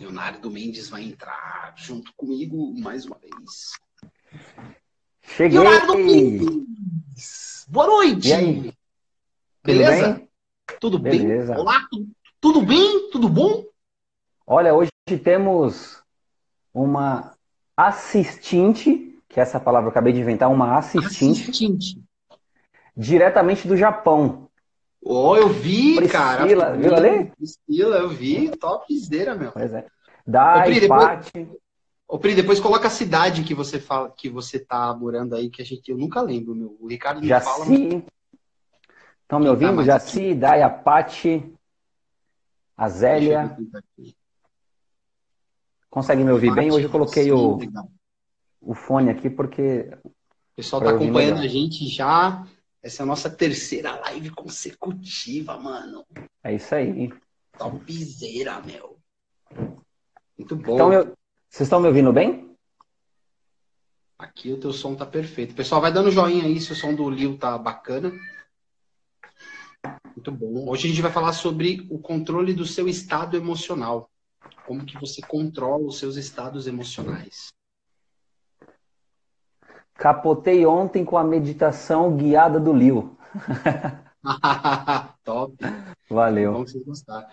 Leonardo Mendes vai entrar junto comigo mais uma vez. Cheguei! Leonardo Mendes! Boa noite! E aí? Beleza? Tudo bem? Tudo bem? Beleza. Olá, tu- tudo bem? Tudo bom? Olha, hoje temos uma assistente, que é essa palavra eu acabei de inventar, uma assistente, Assistente. diretamente do Japão. Oh, eu vi, Priscila, cara. viu ali? Priscila, eu vi. Topzera, meu. Pois é. Da Ô, Pri, depois- Ipate. Ô, Pri, depois coloca a cidade que você fala, que você tá morando aí, que a gente, eu nunca lembro, meu. O Ricardo me fala. mas- Jaci. Estão me tá ouvindo? mais Jaci, Daya, Pati, Deixa eu Azélia. ver quem tá aqui. Consegue me ouvir bem? Pati, Hoje eu coloquei sim, o, legal. o fone aqui porque O pessoal tá acompanhando melhor. a gente já. Essa é a nossa terceira live consecutiva, mano. é isso aí. Topzera, meu. Muito bom. Então, eu- vocês estão me ouvindo bem? Aqui o teu som tá perfeito. Pessoal, vai dando joinha aí se o som do Lil tá bacana. Muito bom. Hoje a gente vai falar sobre o controle do seu estado emocional. Como que você controla os seus estados emocionais. Capotei ontem com a meditação guiada do Liu. Top. Valeu. Bom que vocês gostaram.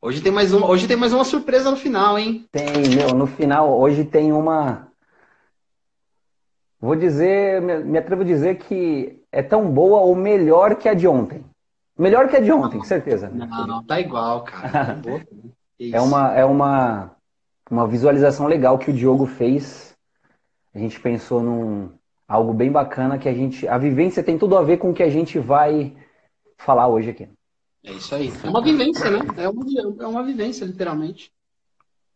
Hoje tem mais uma, hoje tem mais uma surpresa no final, hein? Tem, meu, no final, hoje tem uma. Vou dizer, me, atrevo a dizer que é tão boa ou melhor que a de ontem. Melhor que a de ontem, certeza. né? Não, não, tá igual, cara. Tá É uma, é uma, uma visualização legal que o Diogo fez. A gente pensou num algo bem bacana que a gente. A vivência tem tudo a ver com o que a gente vai falar hoje aqui. É isso aí. É uma vivência, né? É uma, é uma vivência, literalmente.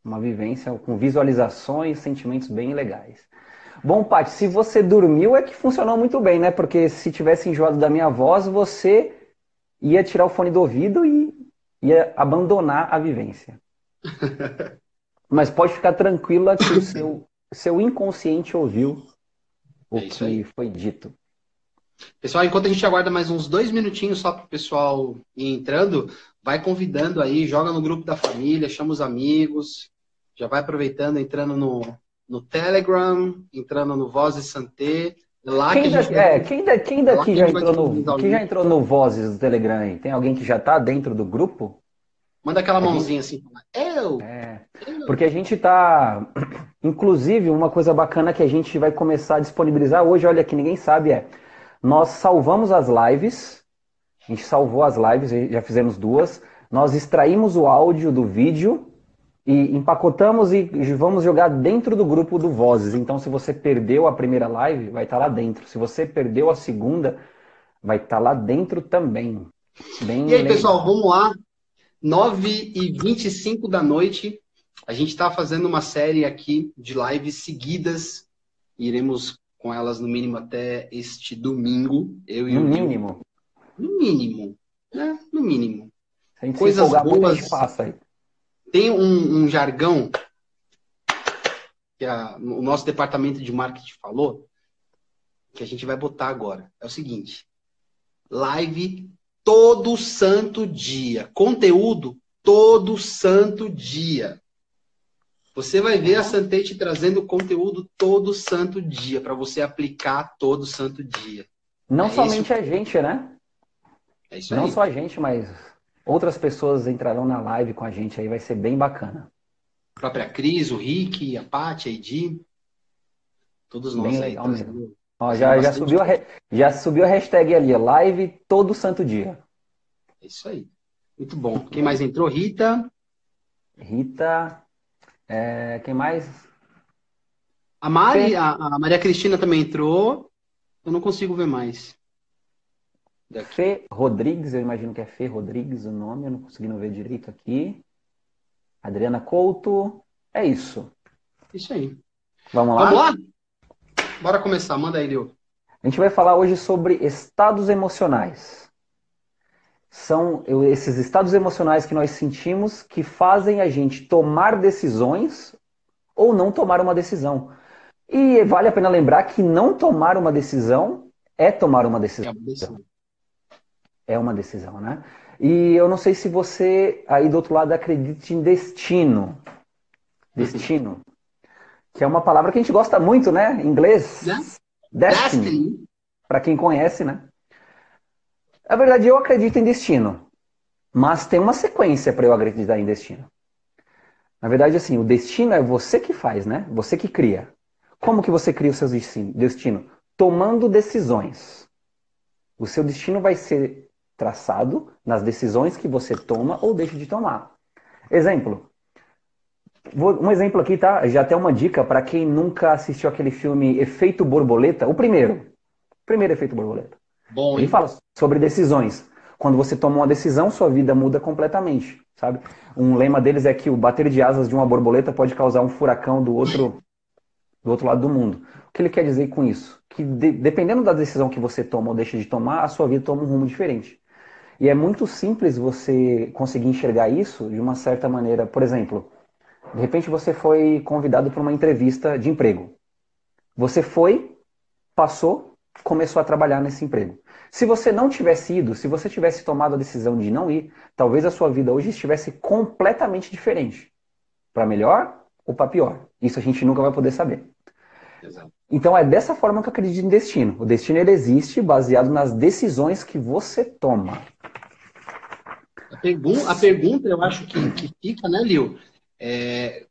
Uma vivência com visualizações, sentimentos bem legais. Bom, Paty, se você dormiu é que funcionou muito bem, né? Porque se tivesse enjoado da minha voz, você ia tirar o fone do ouvido e ia abandonar a vivência. Mas pode ficar tranquila que o seu, seu inconsciente ouviu o É que foi dito. Pessoal, enquanto a gente aguarda mais uns dois minutinhos só para o pessoal ir entrando, vai convidando aí, joga no grupo da família, chama os amigos, já vai aproveitando, entrando no, no Telegram, entrando no Voz e Santé. Lá que Quem, a da- vai- é, quem, da- quem daqui Lá já entrou no, quem já entrou no Vozes do Telegram aí? Tem alguém que já está dentro do grupo? Manda aquela gente- mãozinha assim, eu, É. eu. Porque a gente tá. Inclusive, uma coisa bacana que a gente vai começar a disponibilizar hoje, olha que ninguém sabe, é. Nós salvamos as lives. A gente salvou as lives, já fizemos duas. Nós extraímos o áudio do vídeo e empacotamos e vamos jogar dentro do grupo do Vozes. Então, se você perdeu a primeira live, vai estar lá dentro. Se você perdeu a segunda, vai estar lá dentro também. Bem E aí, pessoal, vamos lá. 9 e 25 da noite. A gente está fazendo uma série aqui de lives seguidas. Iremos com elas no mínimo até este domingo. Eu e No o mínimo. No mínimo. Né? No mínimo. Coisas boas. passa aí. Tem um, um jargão que a- o nosso departamento de marketing falou, que a gente vai botar agora. É o seguinte: live todo santo dia. Conteúdo todo santo dia. Você vai ver a Santete trazendo conteúdo todo santo dia, para você aplicar todo santo dia. Não É somente a gente, né? É isso Não aí. só a gente, mas outras pessoas entrarão na live com a gente aí, vai ser bem bacana. A própria Cris, o Rick, a Paty, a Edi. Todos nós Bem aí. legal trazendo- Ó, já, já, subiu a, já subiu a hashtag ali, live todo santo dia. É isso aí. Muito bom. Quem mais entrou? Rita. Rita, é, quem mais? A Mari, a, a Maria Cristina também entrou. Eu não consigo ver mais. Daqui. Fê Rodrigues, eu imagino que é Fê Rodrigues o nome, eu não conseguindo ver direito aqui. Adriana Couto, é isso. Isso aí. Vamos lá? Vamos lá? Bora começar. Manda aí, Leo. A gente vai falar hoje sobre estados emocionais. São esses estados emocionais que nós sentimos que fazem a gente tomar decisões ou não tomar uma decisão. E vale a pena lembrar que não tomar uma decisão é tomar uma É decisão. uma decisão. É uma decisão, né? E eu não sei se você aí do outro lado acredita em destino. destino, que é uma palavra que a gente gosta muito, né? Em inglês. Né? Destiny. Destiny. Para quem conhece, né? Na verdade, eu acredito em destino. Mas tem uma sequência para eu acreditar em destino. Na verdade, assim, o destino é você que faz, né? Você que cria. Como que você cria o seu destino? Tomando decisões. O seu destino vai ser traçado nas decisões que você toma ou deixa de tomar. Exemplo. Um exemplo aqui, tá? Já até uma dica para quem nunca assistiu aquele filme Efeito Borboleta, o primeiro. O primeiro Efeito Borboleta. Bom, Ele fala sobre decisões. Quando você toma uma decisão, sua vida muda completamente, sabe? Um lema deles é que o bater de asas de uma borboleta pode causar um furacão do outro do outro lado do mundo. O que ele quer dizer com isso? Que de, dependendo da decisão que você toma ou deixa de tomar, a sua vida toma um rumo diferente. E é muito simples você conseguir enxergar isso de uma certa maneira. Por exemplo, de repente você foi convidado para uma entrevista de emprego. Você foi, passou, começou a trabalhar nesse emprego. Se você não tivesse ido, se você tivesse tomado a decisão de não ir, talvez a sua vida hoje estivesse completamente diferente. Para melhor ou para pior. Isso a gente nunca vai poder saber. Exato. Então é dessa forma que eu acredito em destino. O destino ele existe baseado nas decisões que você toma. A, pergun a pergunta, eu acho que, que fica, né, Lil? É,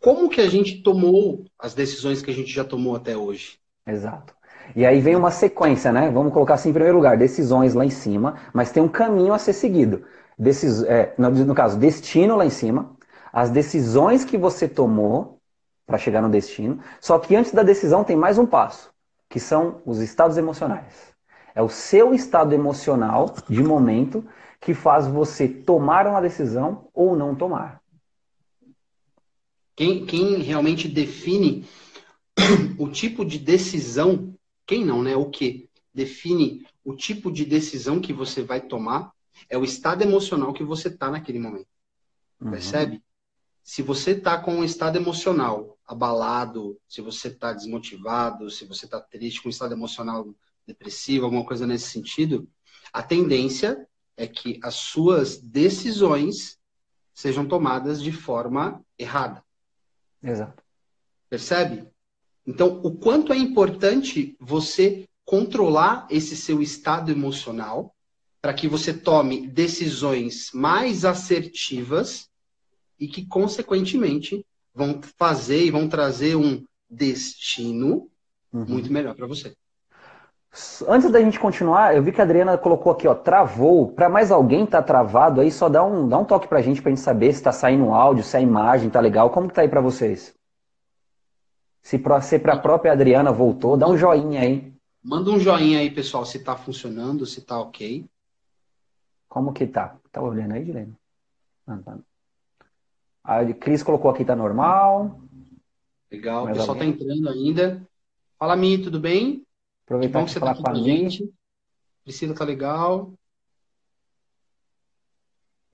como que a gente tomou as decisões que a gente já tomou até hoje? Exato. E aí vem uma sequência, né? Vamos colocar assim em primeiro lugar, decisões lá em cima, mas tem um caminho a ser seguido. Decis, é, no, no caso, destino lá em cima, as decisões que você tomou para chegar no destino. Só que antes da decisão tem mais um passo, que são os estados emocionais. É o seu estado emocional de momento que faz você tomar uma decisão ou não tomar. Quem, quem realmente define o tipo de decisão quem não, né? O que define o tipo de decisão que você vai tomar é o estado emocional que você está naquele momento. Uhum. Percebe? Se você está com um estado emocional abalado, se você está desmotivado, se você está triste, com um estado emocional depressivo, alguma coisa nesse sentido, a tendência é que as suas decisões sejam tomadas de forma errada. Exato. Percebe? Então, o quanto é importante você controlar esse seu estado emocional para que você tome decisões mais assertivas e que, consequentemente, vão fazer e vão trazer um destino uhum. muito melhor para você. Antes da gente continuar, eu vi que a Adriana colocou aqui, ó, travou. Para mais alguém tá travado aí, só dá um, dá um toque pra gente pra gente saber se tá saindo o áudio, se a imagem tá legal. Como que tá aí para vocês? Se para a própria Adriana voltou, dá um joinha aí. Manda um joinha aí, pessoal, se tá funcionando, se tá ok. Como que tá? Tá olhando aí, Dilene? Ah, tá. A Cris colocou aqui, tá normal. Legal, Mais o pessoal tá alguém? tá entrando ainda. Fala, Mi, tudo bem? Aproveitar que que você tá aqui com a gente. Priscila tá legal.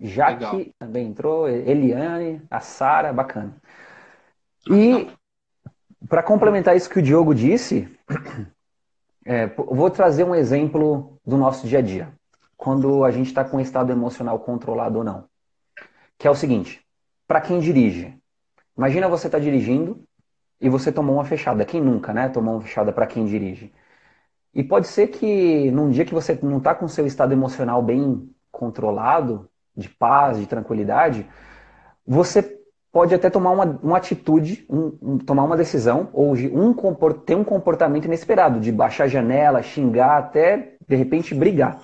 Jaque legal. também entrou, Eliane, a Sara, bacana. E para complementar isso que o Diogo disse, é, vou trazer um exemplo do nosso dia a dia. Quando a gente está com um estado emocional controlado ou não. Que é o seguinte: para quem dirige, imagina você está dirigindo e você tomou uma fechada. Quem nunca, né? Tomou uma fechada para quem dirige. E pode ser que num dia que você não está com seu estado emocional bem controlado, de paz, de tranquilidade, você pode até tomar uma, uma atitude, um, um, tomar uma decisão, ou um, ter um comportamento inesperado, de baixar a janela, xingar, até de repente brigar.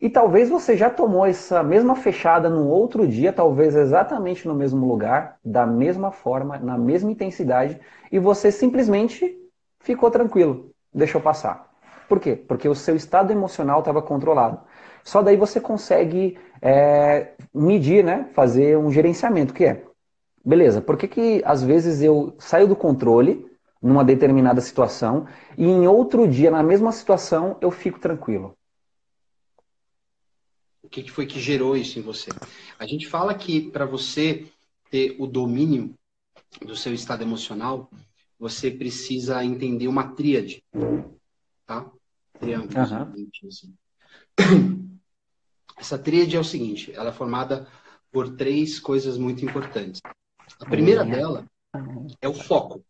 E talvez você já tomou essa mesma fechada num outro dia, talvez exatamente no mesmo lugar, da mesma forma, na mesma intensidade, e você simplesmente ficou tranquilo, deixou passar. Por quê? Porque o seu estado emocional estava controlado. Só daí você consegue é, medir, né? fazer um gerenciamento, que é beleza, por que, que às vezes eu saio do controle numa determinada situação e em outro dia, na mesma situação, eu fico tranquilo? O que, que foi que gerou isso em você? A gente fala que para você ter o domínio do seu estado emocional, você precisa entender uma tríade, tá? Triângulo. Uhum. Assim. Essa tríade é o seguinte, ela é formada por três coisas muito importantes. A primeira dela é o foco.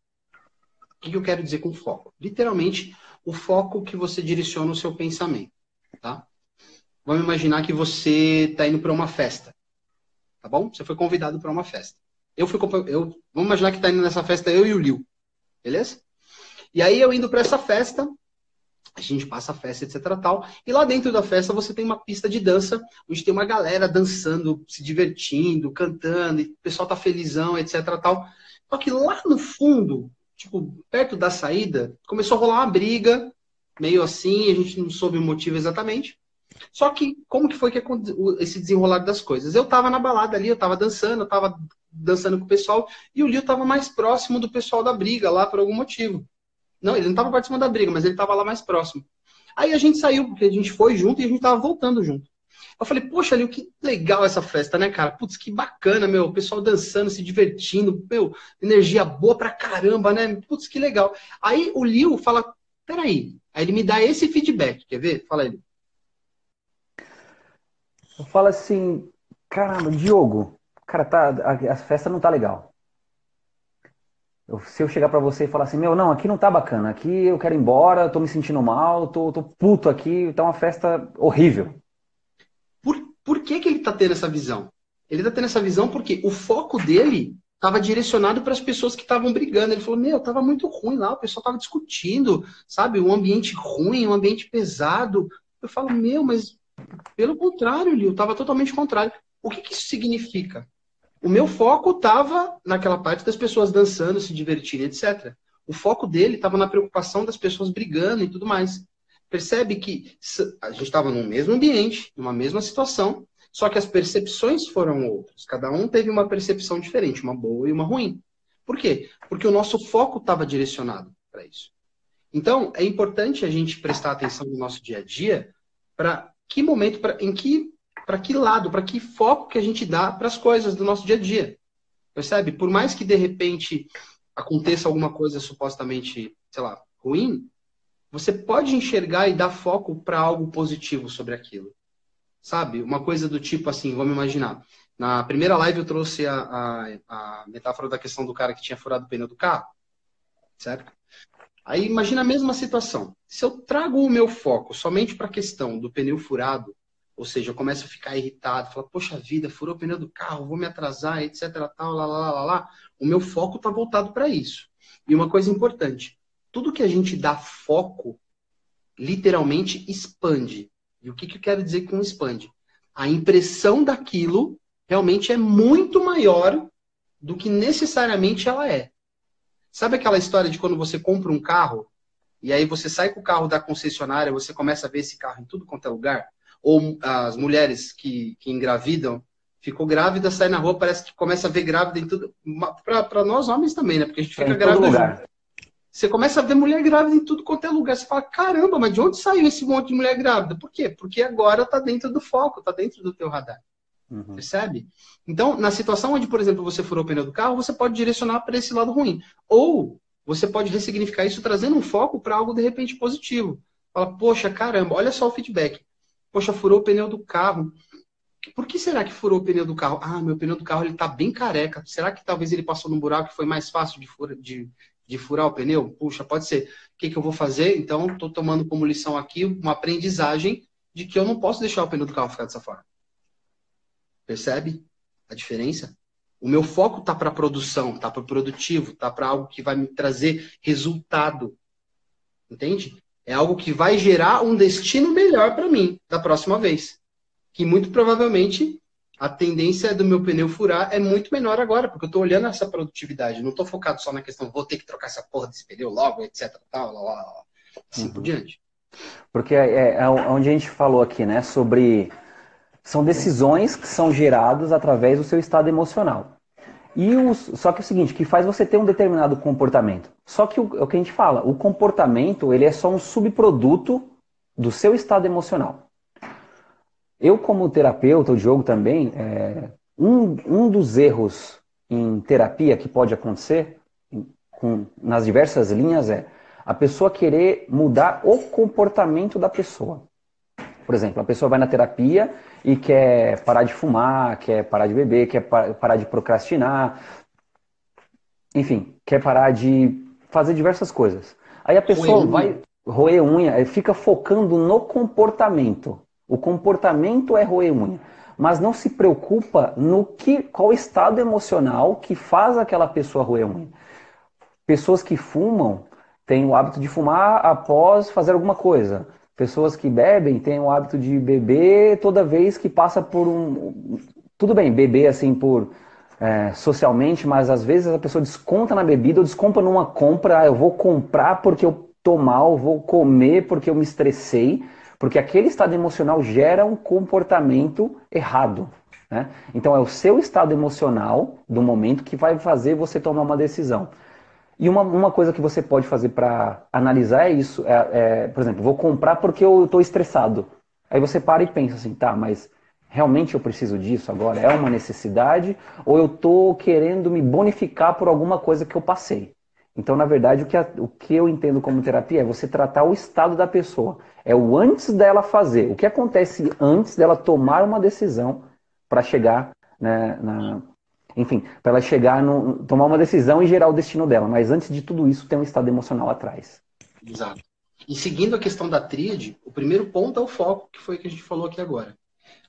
O que eu quero dizer com foco? Literalmente, o foco que você direciona o seu pensamento, tá? Vamos imaginar que você está indo para uma festa, tá bom? Você foi convidado para uma festa. Eu fui, eu, vamos imaginar que está indo nessa festa eu e o Liu, beleza? E aí eu indo para essa festa, a gente passa a festa, etc tal, e lá dentro da festa você tem uma pista de dança, onde tem uma galera dançando, se divertindo, cantando, e o pessoal tá felizão, etc tal. Só que lá no fundo, tipo, perto da saída, começou a rolar uma briga, meio assim, a gente não soube o motivo exatamente. Só que, como que foi que esse desenrolar das coisas? Eu tava na balada ali, eu tava dançando, eu tava dançando com o pessoal, e o Lio tava mais próximo do pessoal da briga lá por algum motivo. Não, ele não tava participando da briga, mas ele tava lá mais próximo. Aí a gente saiu, porque a gente foi junto e a gente tava voltando junto. Eu falei, poxa, Lio, que legal essa festa, né, cara? Putz, que bacana, meu. O pessoal dançando, se divertindo, meu, energia boa pra caramba, né? Putz, que legal. Aí o Liu fala, peraí. Aí ele me dá esse feedback, quer ver? Fala aí. Eu falo assim, caramba, Diogo, cara, tá, a, a festa não tá legal. Eu, se eu chegar para você e falar assim, meu, não, aqui não tá bacana, aqui eu quero ir embora, tô me sentindo mal, tô, tô puto aqui, tá uma festa horrível. Por que, que ele está tendo essa visão? Ele está tendo essa visão porque o foco dele estava direcionado para as pessoas que estavam brigando. Ele falou: Meu, estava muito ruim lá, o pessoal estava discutindo, sabe? Um ambiente ruim, um ambiente pesado. Eu falo: Meu, mas pelo contrário, Lio, estava totalmente contrário. O que, que isso significa? O meu foco estava naquela parte das pessoas dançando, se divertindo, etc. O foco dele estava na preocupação das pessoas brigando e tudo mais. Percebe que a gente estava no mesmo ambiente, numa mesma situação, só que as percepções foram outras. Cada um teve uma percepção diferente, uma boa e uma ruim. Por quê? Porque o nosso foco estava direcionado para isso. Então, é importante a gente prestar atenção no nosso dia a dia para que momento, pra, em que, para que lado, para que foco que a gente dá para as coisas do nosso dia a dia. Percebe? Por mais que de repente aconteça alguma coisa supostamente, sei lá, ruim, você pode enxergar e dar foco para algo positivo sobre aquilo. Sabe? Uma coisa do tipo assim, vamos imaginar. Na primeira live eu trouxe a, a, a metáfora da questão do cara que tinha furado o pneu do carro. Certo? Aí imagina a mesma situação. Se eu trago o meu foco somente para a questão do pneu furado, ou seja, eu começo a ficar irritado, falar, poxa vida, furou o pneu do carro, vou me atrasar, etc, tal, lá, lá, lá, lá. O meu foco está voltado para isso. E uma coisa importante, tudo que a gente dá foco, literalmente expande. E o que, que eu quero dizer com expande? A impressão daquilo realmente é muito maior do que necessariamente ela é. Sabe aquela história de quando você compra um carro e aí você sai com o carro da concessionária, você começa a ver esse carro em tudo quanto é lugar? Ou as mulheres que, que engravidam, ficou grávida, sai na rua, parece que começa a ver grávida em tudo. Para nós homens também, né? Porque a gente fica é grávida. Você começa a ver mulher grávida em tudo quanto é lugar. Você fala, caramba, mas de onde saiu esse monte de mulher grávida? Por quê? Porque agora está dentro do foco, está dentro do teu radar. Uhum. Percebe? Então, na situação onde, por exemplo, você furou o pneu do carro, você pode direcionar para esse lado ruim. Ou você pode ressignificar isso trazendo um foco para algo de repente positivo. Fala, poxa, caramba, olha só o feedback. Poxa, furou o pneu do carro. Por que será que furou o pneu do carro? Ah, meu pneu do carro ele tá bem careca. Será que talvez ele passou num buraco que foi mais fácil de, fura, de, de furar o pneu? Puxa, pode ser. O que, que eu vou fazer? Então, estou tomando como lição aqui uma aprendizagem de que eu não posso deixar o pneu do carro ficar dessa forma. Percebe a diferença? O meu foco está para produção, está para produtivo, está para algo que vai me trazer resultado. Entende? É algo que vai gerar um destino melhor para mim da próxima vez. Que muito provavelmente a tendência do meu pneu furar é muito menor agora, porque eu estou olhando essa produtividade, não estou focado só na questão, vou ter que trocar essa porra desse pneu logo, etc. Tal, lá, lá, lá, assim uhum. por diante. Porque é, é, é, onde a gente falou aqui, né, sobre. São decisões que são geradas através do seu estado emocional. E os, só que é o seguinte, que faz você ter um determinado comportamento. Só que o, é o que a gente fala, o comportamento ele é só um subproduto do seu estado emocional. Eu, como terapeuta, o Diogo também, é, um, um dos erros em terapia que pode acontecer com, nas diversas linhas é a pessoa querer mudar o comportamento da pessoa. Por exemplo, a pessoa vai na terapia e quer parar de fumar, quer parar de beber, quer parar de procrastinar. enfim, quer parar de fazer diversas coisas. Aí a pessoa roer vai roer unha, fica focando no comportamento. O comportamento é roer unha, mas não se preocupa no que, qual estado emocional que faz aquela pessoa roer unha. Pessoas que fumam têm o hábito de fumar após fazer alguma coisa. Pessoas que bebem têm o hábito de beber toda vez que passa por um. Tudo bem, beber assim por é, socialmente, mas às vezes a pessoa desconta na bebida ou desconta numa compra. Ah, eu vou comprar porque eu tô mal, vou comer porque eu me estressei, porque aquele estado emocional gera um comportamento errado. Né? Então é o seu estado emocional do momento que vai fazer você tomar uma decisão. E uma, uma coisa que você pode fazer para analisar é isso. É, é, por exemplo, vou comprar porque eu estou estressado. Aí você para e pensa assim, tá, mas realmente eu preciso disso agora? É uma necessidade? Ou eu estou querendo me bonificar por alguma coisa que eu passei? Então, na verdade, o que, a, o que eu entendo como terapia é você tratar o estado da pessoa. É o antes dela fazer. O que acontece antes dela tomar uma decisão para chegar né, na. Enfim, para ela chegar no. tomar uma decisão e gerar o destino dela. Mas antes de tudo isso, tem um estado emocional atrás. Exato. E seguindo a questão da tríade, o primeiro ponto é o foco, que foi o que a gente falou aqui agora.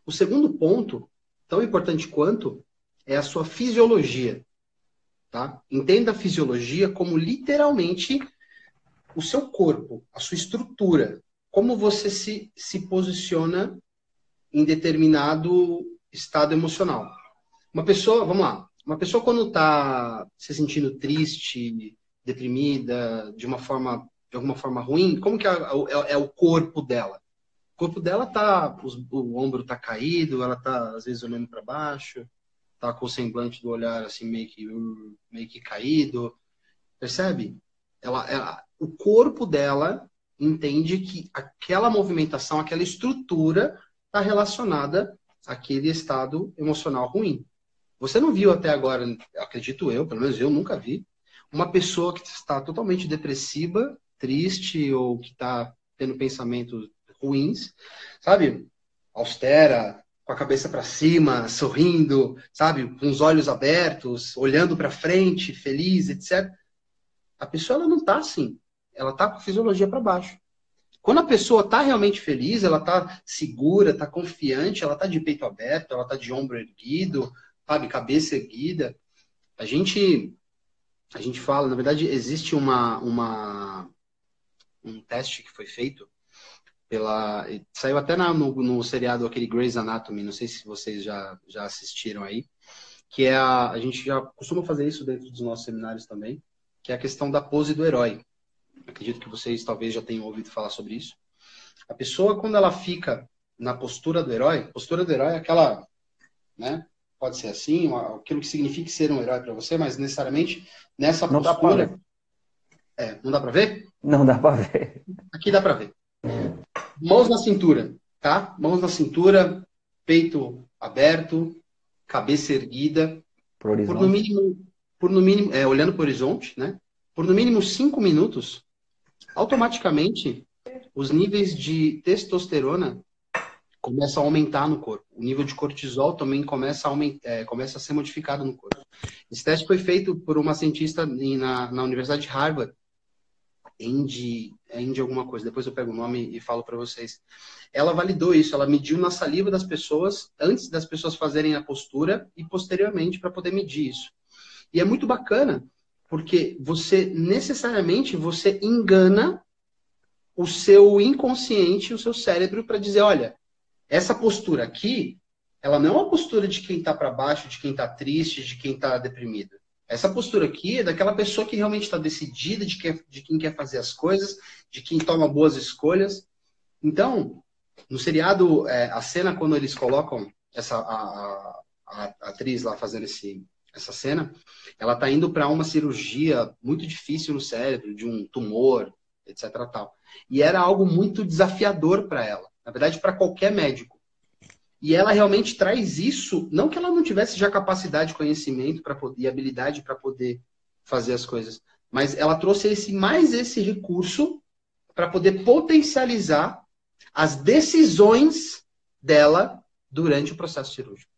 O segundo ponto, tão importante quanto, é a sua fisiologia. Tá? Entenda a fisiologia como literalmente o seu corpo, a sua estrutura, como você se, se posiciona em determinado estado emocional. Uma pessoa, vamos lá, uma pessoa quando está se sentindo triste, deprimida, de uma forma, de alguma forma ruim, como que é, é, é o corpo dela? O corpo dela tá, o, o ombro tá caído, ela tá às vezes olhando para baixo, tá com o semblante do olhar assim meio que meio que caído, percebe? Ela, ela, o corpo dela entende que aquela movimentação, aquela estrutura está relacionada àquele estado emocional ruim. Você não viu até agora, acredito eu, pelo menos eu nunca vi, uma pessoa que está totalmente depressiva, triste ou que está tendo pensamentos ruins, sabe? Austera, com a cabeça para cima, sorrindo, sabe, com os olhos abertos, olhando para frente, feliz, etc. A pessoa ela não está assim. Ela está com a fisiologia para baixo. Quando a pessoa está realmente feliz, ela está segura, está confiante, ela está de peito aberto, ela está de ombro erguido, sabe, cabeça erguida. A gente a gente fala, na verdade, existe uma, uma um teste que foi feito pela saiu até na, no, no seriado aquele Grey's Anatomy, não sei se vocês já, já assistiram aí, que é a, a gente já costuma fazer isso dentro dos nossos seminários também, que é a questão da pose do herói. Acredito que vocês talvez já tenham ouvido falar sobre isso. A pessoa quando ela fica na postura do herói, postura do herói é aquela, né? Pode ser assim, aquilo que significa ser um herói para você, mas necessariamente nessa não postura. Dá é, não dá para ver? Não dá para ver. Aqui dá para ver. Mãos na cintura, tá? Mãos na cintura, peito aberto, cabeça erguida. Por, por no mínimo, por no mínimo, é, olhando para o horizonte, né? Por no mínimo cinco minutos, automaticamente os níveis de testosterona começam a aumentar no corpo. O nível de cortisol também começa a, aumentar, é, começa a ser modificado no corpo. Esse teste foi feito por uma cientista na, na Universidade de Harvard, Andy, Andy alguma coisa, depois eu pego o nome e falo para vocês. Ela validou isso, ela mediu na saliva das pessoas antes das pessoas fazerem a postura e posteriormente para poder medir isso. E é muito bacana, porque você necessariamente você engana o seu inconsciente, o seu cérebro para dizer, olha, essa postura aqui, ela não é uma postura de quem está para baixo, de quem está triste, de quem está deprimido. Essa postura aqui é daquela pessoa que realmente está decidida, de, que, de quem quer fazer as coisas, de quem toma boas escolhas. Então, no seriado, é, a cena quando eles colocam essa a, a, a atriz lá fazendo esse, essa cena, ela está indo para uma cirurgia muito difícil no cérebro, de um tumor, etc. Tal. E era algo muito desafiador para ela. Na verdade, para qualquer médico. E ela realmente traz isso, não que ela não tivesse já capacidade, conhecimento para e habilidade para poder fazer as coisas, mas ela trouxe esse mais esse recurso para poder potencializar as decisões dela durante o processo cirúrgico.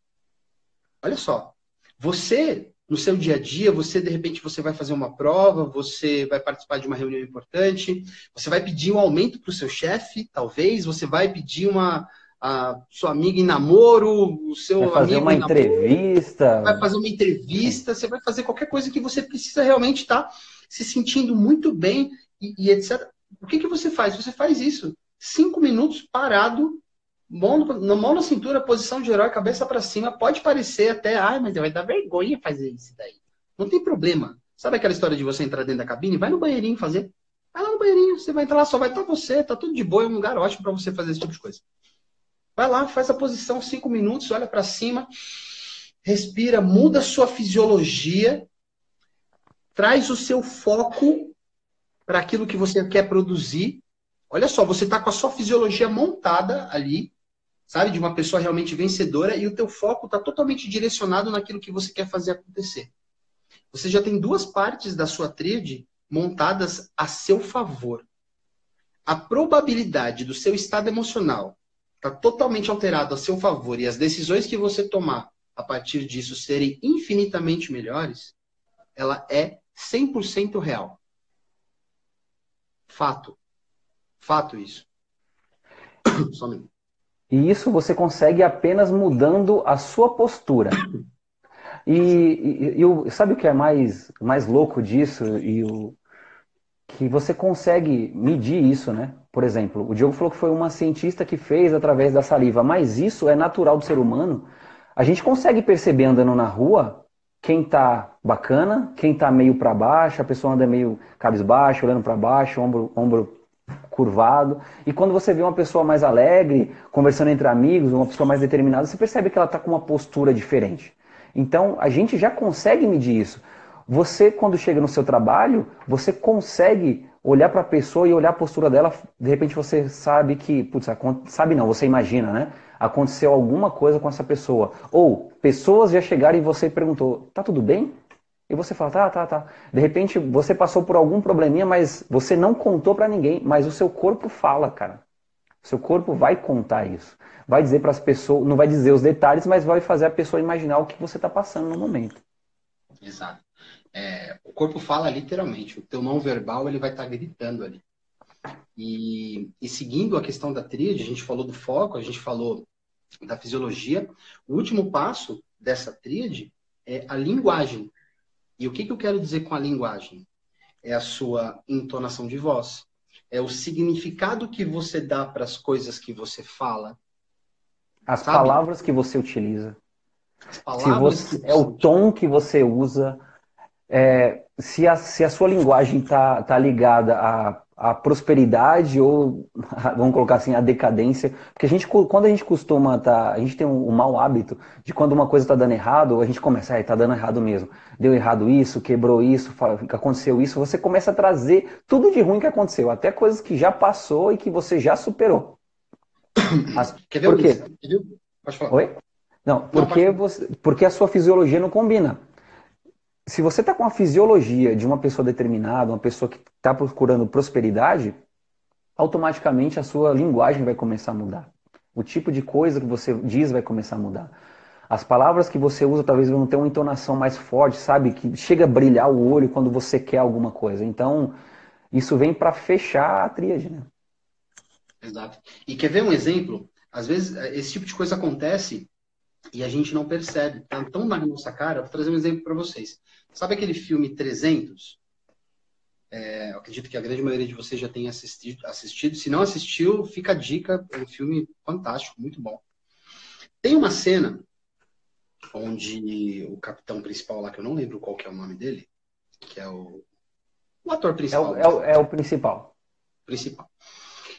Olha só, você no seu dia a dia, você de repente você vai fazer uma prova, você vai participar de uma reunião importante, você vai pedir um aumento para o seu chefe, talvez, você vai pedir uma a sua amiga em namoro, o seu vai fazer uma em namoro, entrevista, vai fazer uma entrevista, você vai fazer qualquer coisa que você precisa realmente estar tá se sentindo muito bem e, e etc. O que, que você faz? Você faz isso. Cinco minutos parado, mão, no, mão na cintura, posição de herói, cabeça para cima. Pode parecer até, ai, mas vai dar vergonha fazer isso daí. Não tem problema. Sabe aquela história de você entrar dentro da cabine? Vai no banheirinho fazer. Vai lá no banheirinho, você vai entrar lá, só vai estar você, tá tudo de boa, é um lugar ótimo para você fazer esse tipo de coisa. Vai lá, faz a posição cinco minutos, olha para cima, respira, muda a sua fisiologia, traz o seu foco para aquilo que você quer produzir. Olha só, você está com a sua fisiologia montada ali, sabe, de uma pessoa realmente vencedora e o teu foco está totalmente direcionado naquilo que você quer fazer acontecer. Você já tem duas partes da sua tríade montadas a seu favor. A probabilidade do seu estado emocional está totalmente alterado a seu favor e as decisões que você tomar a partir disso serem infinitamente melhores, ela é 100% real. Fato. Fato isso. Só um E isso você consegue apenas mudando a sua postura. E, e, e, sabe o que é mais, mais louco disso? E o, que você consegue medir isso, né? Por exemplo, o Diogo falou que foi uma cientista que fez através da saliva, mas isso é natural do ser humano. A gente consegue perceber andando na rua quem tá bacana, quem tá meio para baixo, a pessoa anda meio cabisbaixo, olhando para baixo, ombro, ombro curvado. E quando você vê uma pessoa mais alegre, conversando entre amigos, uma pessoa mais determinada, você percebe que ela está com uma postura diferente. Então, a gente já consegue medir isso. Você, quando chega no seu trabalho, você consegue olhar para a pessoa e olhar a postura dela, de repente você sabe que, putz, sabe não, você imagina, né? Aconteceu alguma coisa com essa pessoa. Ou pessoas já chegaram e você perguntou, tá tudo bem? E você fala, tá, tá, tá. De repente você passou por algum probleminha, mas você não contou para ninguém, mas o seu corpo fala, cara. O seu corpo vai contar isso. Vai dizer para as pessoas, não vai dizer os detalhes, mas vai fazer a pessoa imaginar o que você está passando no momento. Exato. É, o corpo fala literalmente, o teu não verbal ele vai estar tá gritando ali. E, e, seguindo a questão da tríade, a gente falou do foco, a gente falou da fisiologia. O último passo dessa tríade é a linguagem. E o que, que eu quero dizer com a linguagem? É a sua entonação de voz, é o significado que você dá para as coisas que você fala. As sabe? palavras que você utiliza. Palavras você, é o tom que você usa é, se, a, se a sua linguagem está tá ligada à, à prosperidade ou, vamos colocar assim, à decadência, porque a gente, quando a gente costuma, tá, a gente tem um, um mau hábito de quando uma coisa está dando errado, a gente começa, está dando errado mesmo, deu errado isso, quebrou isso, aconteceu isso, você começa a trazer tudo de ruim que aconteceu, até coisas que já passou e que você já superou. As, Quer ver por quê? Pode falar. Oi? Não, porque, não, você, porque a sua fisiologia não combina se você está com a fisiologia de uma pessoa determinada, uma pessoa que está procurando prosperidade, automaticamente a sua linguagem vai começar a mudar. O tipo de coisa que você diz vai começar a mudar. As palavras que você usa talvez vão ter uma entonação mais forte, sabe? Que chega a brilhar o olho quando você quer alguma coisa. Então, isso vem para fechar a tríade, né? Exato. E quer ver um exemplo? Às vezes, esse tipo de coisa acontece e a gente não percebe. Tá tão na nossa cara. Vou trazer um exemplo para vocês. Sabe aquele filme 300? É, acredito que a grande maioria de vocês já tenha assistido, assistido. Se não assistiu, fica a dica. É um filme fantástico, muito bom. Tem uma cena onde o capitão principal lá, que eu não lembro qual que é o nome dele, que é o, o ator principal. É o, é o, é o principal. Principal.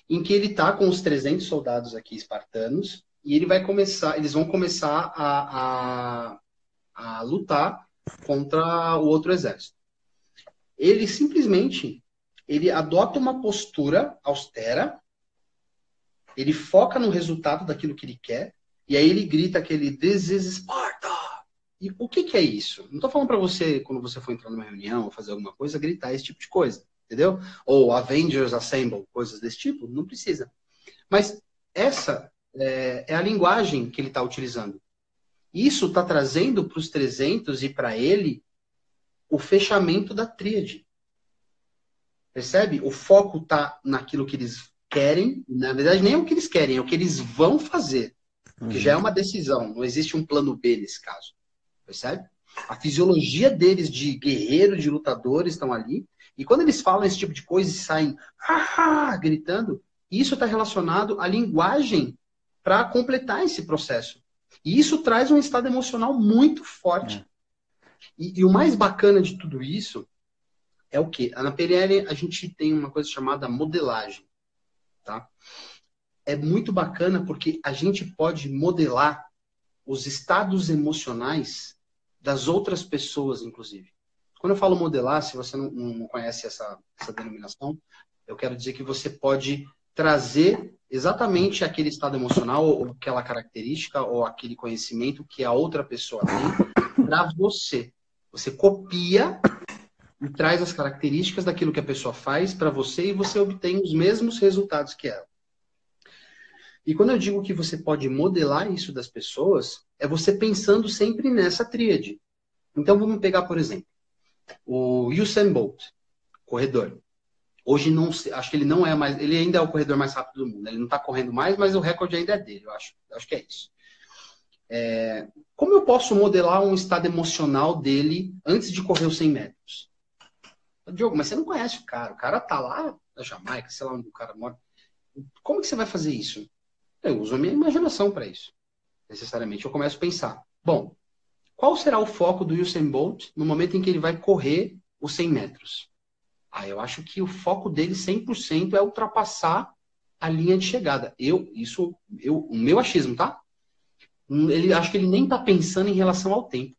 Em que ele tá com os 300 soldados aqui espartanos e ele vai começar, eles vão começar a, a, a lutar contra o outro exército. Ele simplesmente ele adota uma postura austera, ele foca no resultado daquilo que ele quer, e aí ele grita aquele This is Sparta! E o que, que é isso? Não estou falando para você, quando você for entrar numa reunião ou fazer alguma coisa, gritar esse tipo de coisa, entendeu? Ou Avengers Assemble, coisas desse tipo, não precisa. Mas essa é, é a linguagem que ele está utilizando. Isso está trazendo para os 300 e para ele o fechamento da tríade. Percebe? O foco está naquilo que eles querem, na verdade nem é o que eles querem, é o que eles vão fazer. Uhum. Que já é uma decisão, não existe um plano B nesse caso. Percebe? A fisiologia deles de guerreiro, de lutadores estão ali. E quando eles falam esse tipo de coisa e saem ah, gritando, isso está relacionado à linguagem para completar esse processo. E isso traz um estado emocional muito forte. É. E, e, o mais bacana de tudo isso é o que? Na PNL a gente tem uma coisa chamada modelagem. Tá? É muito bacana porque a gente pode modelar os estados emocionais das outras pessoas, inclusive. Quando eu falo modelar, se você não, não conhece essa, essa denominação, eu quero dizer que você pode trazer exatamente aquele estado emocional, ou aquela característica, ou aquele conhecimento que a outra pessoa tem para você. Você copia e traz as características daquilo que a pessoa faz para você e você obtém os mesmos resultados que ela. E quando eu digo que você pode modelar isso das pessoas, é você pensando sempre nessa tríade. Então vamos pegar, por exemplo, o Usain Bolt, corredor. Hoje não acho que ele não é mais, ele ainda é o corredor mais rápido do mundo. Ele não está correndo mais, mas o recorde ainda é dele, eu acho. Acho que é isso. É, como eu posso modelar um estado emocional dele antes de correr os 100 metros? Diogo, mas você não conhece o cara. O cara tá lá na Jamaica, sei lá onde o cara mora. Como que você vai fazer isso? Eu uso a minha imaginação para isso. Necessariamente. Eu começo a pensar. Bom, qual será o foco do Usain Bolt no momento em que ele vai correr os 100 metros? Ah, eu acho que o foco dele 100% é ultrapassar a linha de chegada. Eu, isso, eu, o meu achismo, tá? Ele acho que ele nem tá pensando em relação ao tempo.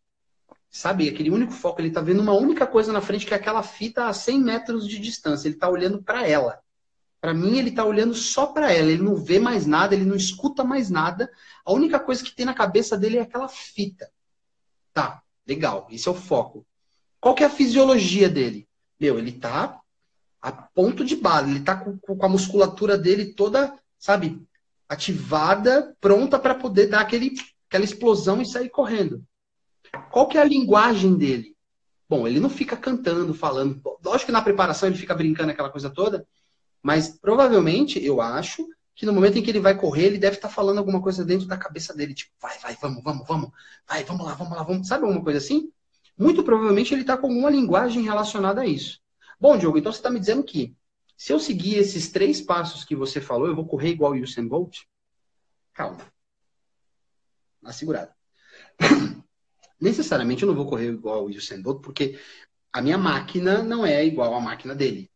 Sabe, aquele único foco, ele tá vendo uma única coisa na frente, que é aquela fita a 100 metros de distância. Ele tá olhando para ela. Para mim, ele tá olhando só para ela. Ele não vê mais nada, ele não escuta mais nada. A única coisa que tem na cabeça dele é aquela fita. Tá, legal. Esse é o foco. Qual que é a fisiologia dele? Meu, ele tá a ponto de bala. Ele tá com, com a musculatura dele toda, sabe, ativada, pronta para poder dar aquele, aquela explosão e sair correndo. Qual que é a linguagem dele? Bom, ele não fica cantando, falando. Lógico que na preparação ele fica brincando aquela coisa toda, mas provavelmente eu acho que no momento em que ele vai correr, ele deve estar tá falando alguma coisa dentro da cabeça dele, tipo, vai, vai, vamos, vamos, vamos, vai, vamos lá, vamos lá, vamos. Sabe alguma coisa assim? Muito provavelmente ele está com alguma linguagem relacionada a isso. Bom, Diogo, então você está me dizendo que se eu seguir esses três passos que você falou, eu vou correr igual o Usain Bolt? Calma. Na segurada. necessariamente eu não vou correr igual o Usain Bolt, porque a minha máquina não é igual à máquina dele.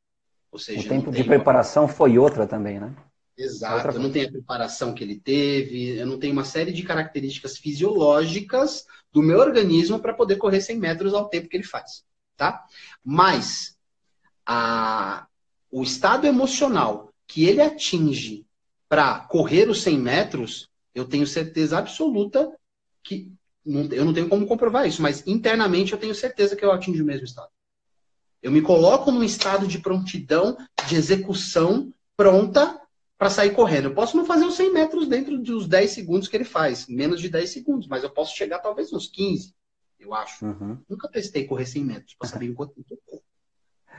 Ou seja, o tempo de preparação foi outra também, né? Exato, eu não tenho a preparação que ele teve, eu não tenho uma série de características fisiológicas do meu organismo para poder correr 100 metros ao tempo que ele faz, tá? Mas a, o estado emocional que ele atinge para correr os 100 metros, eu tenho certeza absoluta que eu não tenho como comprovar isso, mas internamente eu tenho certeza que eu atingo o mesmo estado. Eu me coloco num estado de prontidão, de execução pronta para sair correndo. Eu posso não fazer os 100 metros dentro dos 10 segundos que ele faz, menos de 10 segundos, mas eu posso chegar talvez uns 15, eu acho. Uhum. Nunca testei correr 100 metros para saber enquanto eu corro.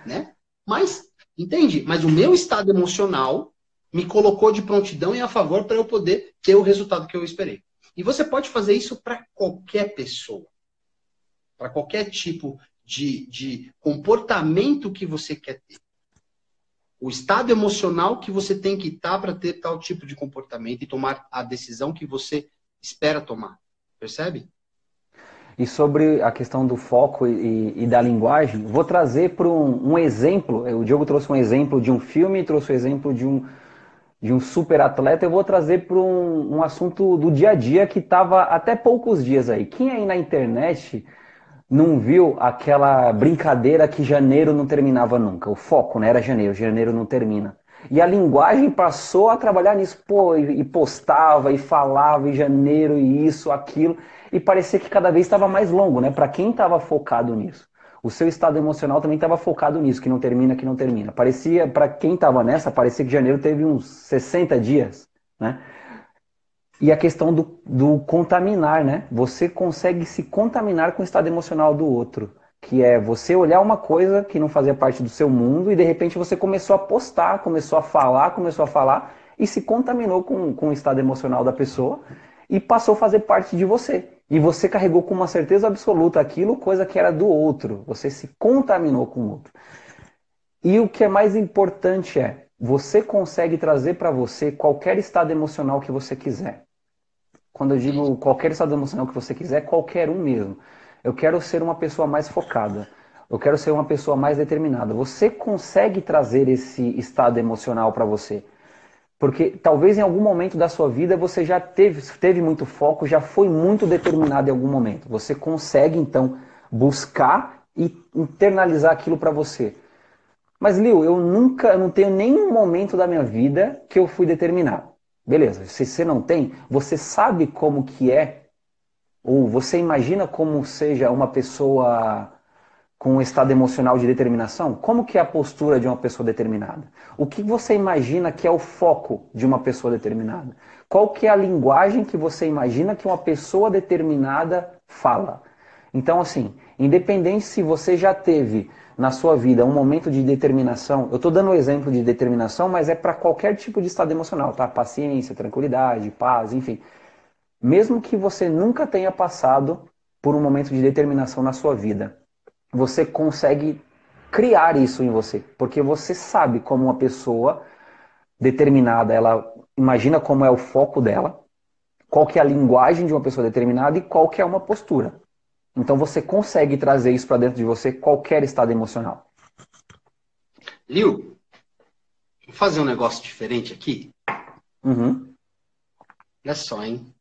Né? Mas, entende? Mas o meu estado emocional me colocou de prontidão e a favor para eu poder ter o resultado que eu esperei. E você pode fazer isso para qualquer pessoa. Para qualquer tipo de, de comportamento que você quer ter. O estado emocional que você tem que estar para ter tal tipo de comportamento e tomar a decisão que você espera tomar. Percebe? E sobre a questão do foco e, e da linguagem, vou trazer para um, um, exemplo. O Diogo trouxe um exemplo de um filme, trouxe um exemplo de um, de um super atleta, eu vou trazer para um, um, assunto do dia a dia que estava até poucos dias aí. Quem aí na internet não viu aquela brincadeira que janeiro não terminava nunca? O foco, né? Era janeiro, janeiro não termina. E a linguagem passou a trabalhar nisso, pô, e postava, e falava, e janeiro, e isso, aquilo, e parecia que cada vez estava mais longo, né? Para quem estava focado nisso o seu estado emocional também estava focado nisso, que não termina, que não termina. Parecia, para quem estava nessa, parecia que janeiro teve uns 60 dias, né? E a questão do, do contaminar, né? Você consegue se contaminar com o estado emocional do outro. Que é você olhar uma coisa que não fazia parte do seu mundo e de repente você começou a postar, começou a falar, começou a falar e se contaminou com, com o estado emocional da pessoa e passou a fazer parte de você. E você carregou com uma certeza absoluta aquilo, coisa que era do outro. Você se contaminou com o outro. E o que é mais importante é, você consegue trazer para você qualquer estado emocional que você quiser. Quando eu digo qualquer estado emocional que você quiser, qualquer um mesmo. Eu quero ser uma pessoa mais focada. Eu quero ser uma pessoa mais determinada. Você consegue trazer esse estado emocional para você. Porque talvez em algum momento da sua vida você já teve, teve muito foco, já foi muito determinado em algum momento. Você consegue então buscar e internalizar aquilo para você. Mas, Lil, eu nunca, eu não tenho nenhum momento da minha vida que eu fui determinado. Beleza, se você não tem, você sabe como que é, ou você imagina como seja uma pessoa com um estado emocional de determinação? Como que é a postura de uma pessoa determinada? O que você imagina que é o foco de uma pessoa determinada? Qual que é a linguagem que você imagina que uma pessoa determinada fala? Então, assim, independente se você já teve na sua vida um momento de determinação, eu estou dando um exemplo de determinação, mas é para qualquer tipo de estado emocional, tá? Paciência, tranquilidade, paz, enfim. Mesmo que você nunca tenha passado por um momento de determinação na sua vida, você consegue criar isso em você, porque você sabe como uma pessoa determinada, ela imagina como é o foco dela, qual que é a linguagem de uma pessoa determinada e qual que é uma postura. Então você consegue trazer isso para dentro de você, qualquer estado emocional. Liu, vou fazer um negócio diferente aqui. Uhum. Olha só, hein?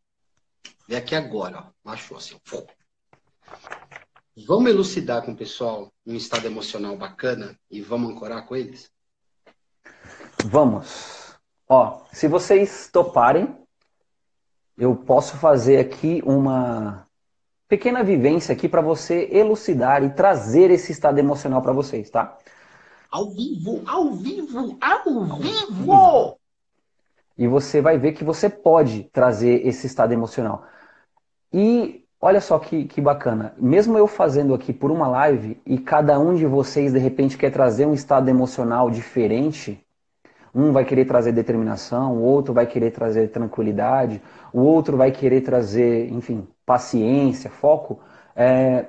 Vê aqui agora, ó. Achou assim. Ó. Vamos elucidar com o pessoal um estado emocional bacana e vamos ancorar com eles? Vamos. Ó, se vocês toparem, eu posso fazer aqui uma pequena vivência aqui para você elucidar e trazer esse estado emocional para vocês, tá? Ao vivo, ao vivo, ao vivo! E você vai ver que você pode trazer esse estado emocional. E Olha só que, que bacana. Mesmo eu fazendo aqui por uma live e cada um de vocês de repente quer trazer um estado emocional diferente, um vai querer trazer determinação, o outro vai querer trazer tranquilidade, o outro vai querer trazer, enfim, paciência, foco. É...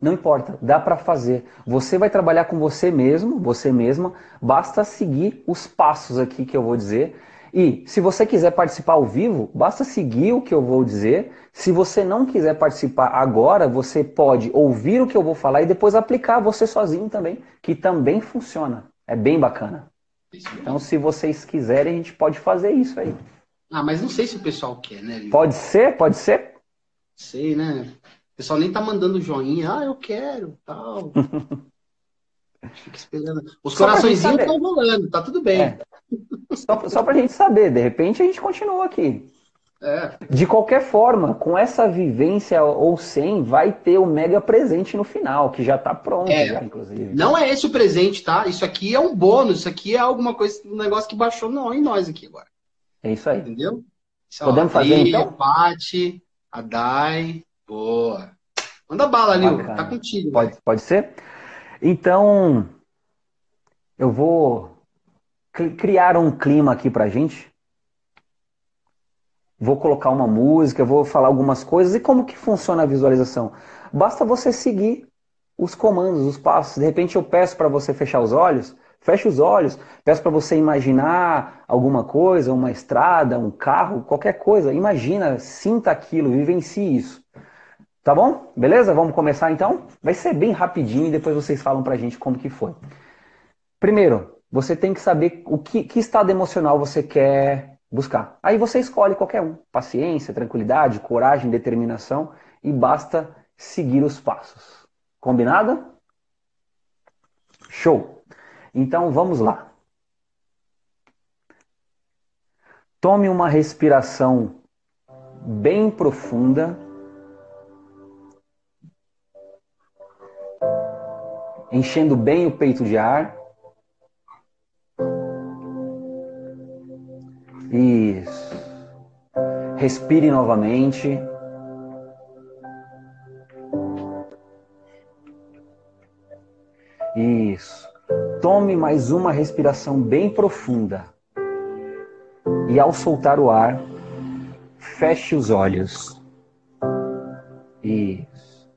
Não importa, dá para fazer. Você vai trabalhar com você mesmo, você mesma, basta seguir os passos aqui que eu vou dizer e se você quiser participar ao vivo, basta seguir o que eu vou dizer. Se você não quiser participar agora, você pode ouvir o que eu vou falar e depois aplicar você sozinho também, que também funciona. É bem bacana. Então, se vocês quiserem, a gente pode fazer isso aí. Ah, mas não sei se o pessoal quer, né? Pode ser, pode ser. Sei, né? O pessoal nem tá mandando joinha. Ah, eu quero, tal. Fica esperando. Os coraçõezinhos estão rolando, tá tudo bem. É. Só, só pra gente saber, de repente a gente continua aqui. É. De qualquer forma, com essa vivência ou sem, vai ter o mega presente no final, que já está pronto, é. já, inclusive. Não é esse o presente, tá? Isso aqui é um bônus, isso aqui é alguma coisa, um negócio que baixou não, em nós aqui agora. É isso aí. Entendeu? Isso, Podemos ó, fazer Adri, então? A Pati, a Dai, boa. Manda bala, Lil, tá contigo. Pode, pode ser? Então, eu vou criar um clima aqui pra gente. Vou colocar uma música, vou falar algumas coisas. E como que funciona a visualização? Basta você seguir os comandos, os passos. De repente eu peço para você fechar os olhos, feche os olhos. Peço para você imaginar alguma coisa, uma estrada, um carro, qualquer coisa. Imagina, sinta aquilo, vivencie isso. Tá bom? Beleza? Vamos começar então? Vai ser bem rapidinho e depois vocês falam pra gente como que foi. Primeiro, você tem que saber o que, que estado emocional você quer buscar. Aí você escolhe qualquer um. Paciência, tranquilidade, coragem, determinação e basta seguir os passos. Combinado? Show! Então vamos lá. Tome uma respiração bem profunda. Enchendo bem o peito de ar. Isso. Respire novamente. Isso. Tome mais uma respiração bem profunda. E ao soltar o ar, feche os olhos. Isso.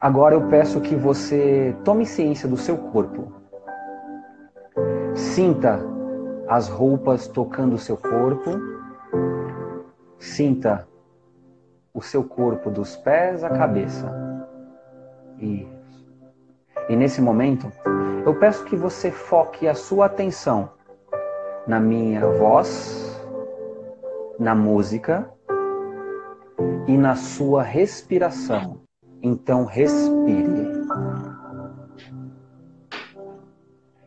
Agora eu peço que você tome ciência do seu corpo. Sinta as roupas tocando o seu corpo. Sinta o seu corpo dos pés à cabeça. Isso. E nesse momento, eu peço que você foque a sua atenção na minha voz, na música e na sua respiração. Então, respire.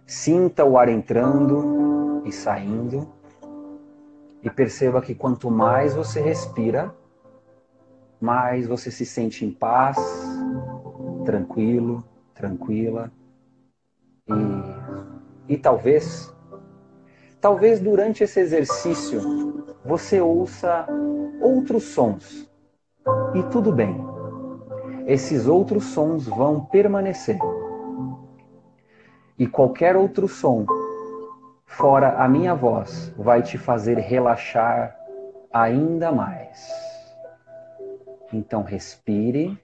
Sinta o ar entrando e saindo. E perceba que quanto mais você respira, mais você se sente em paz, tranquilo, tranquila. E, e talvez, talvez durante esse exercício você ouça outros sons. E tudo bem. Esses outros sons vão permanecer. E qualquer outro som, fora a minha voz, vai te fazer relaxar ainda mais. Então respire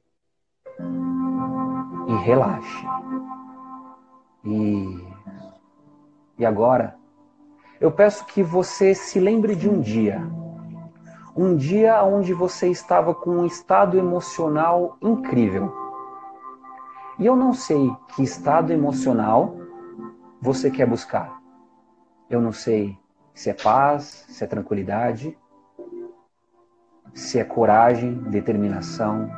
e relaxe. E, e agora, eu peço que você se lembre de um dia. Um dia onde você estava com um estado emocional incrível. E eu não sei que estado emocional você quer buscar. Eu não sei se é paz, se é tranquilidade, se é coragem, determinação,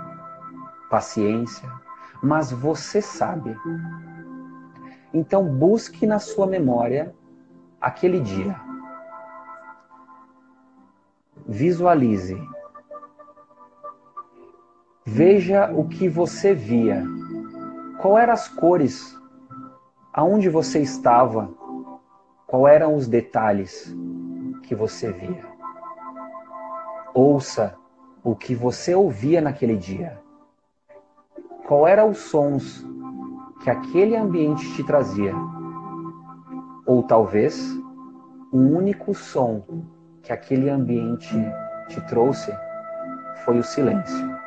paciência mas você sabe. Então busque na sua memória aquele dia. Visualize. Veja o que você via. Qual eram as cores? Aonde você estava? Qual eram os detalhes que você via? Ouça o que você ouvia naquele dia qual eram os sons que aquele ambiente te trazia. Ou talvez o único som que aquele ambiente te trouxe foi o silêncio.